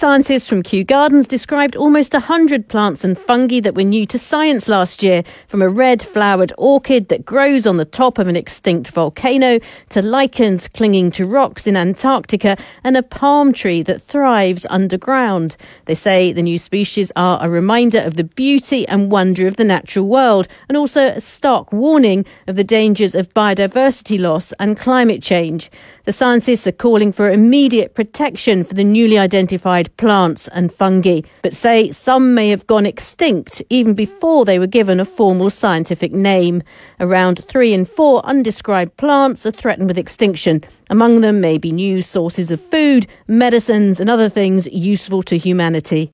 Scientists from Kew Gardens described almost 100 plants and fungi that were new to science last year, from a red flowered orchid that grows on the top of an extinct volcano to lichens clinging to rocks in Antarctica and a palm tree that thrives underground. They say the new species are a reminder of the beauty and wonder of the natural world and also a stark warning of the dangers of biodiversity loss and climate change. The scientists are calling for immediate protection for the newly identified plants and fungi, but say some may have gone extinct even before they were given a formal scientific name. Around three in four undescribed plants are threatened with extinction. Among them may be new sources of food, medicines, and other things useful to humanity.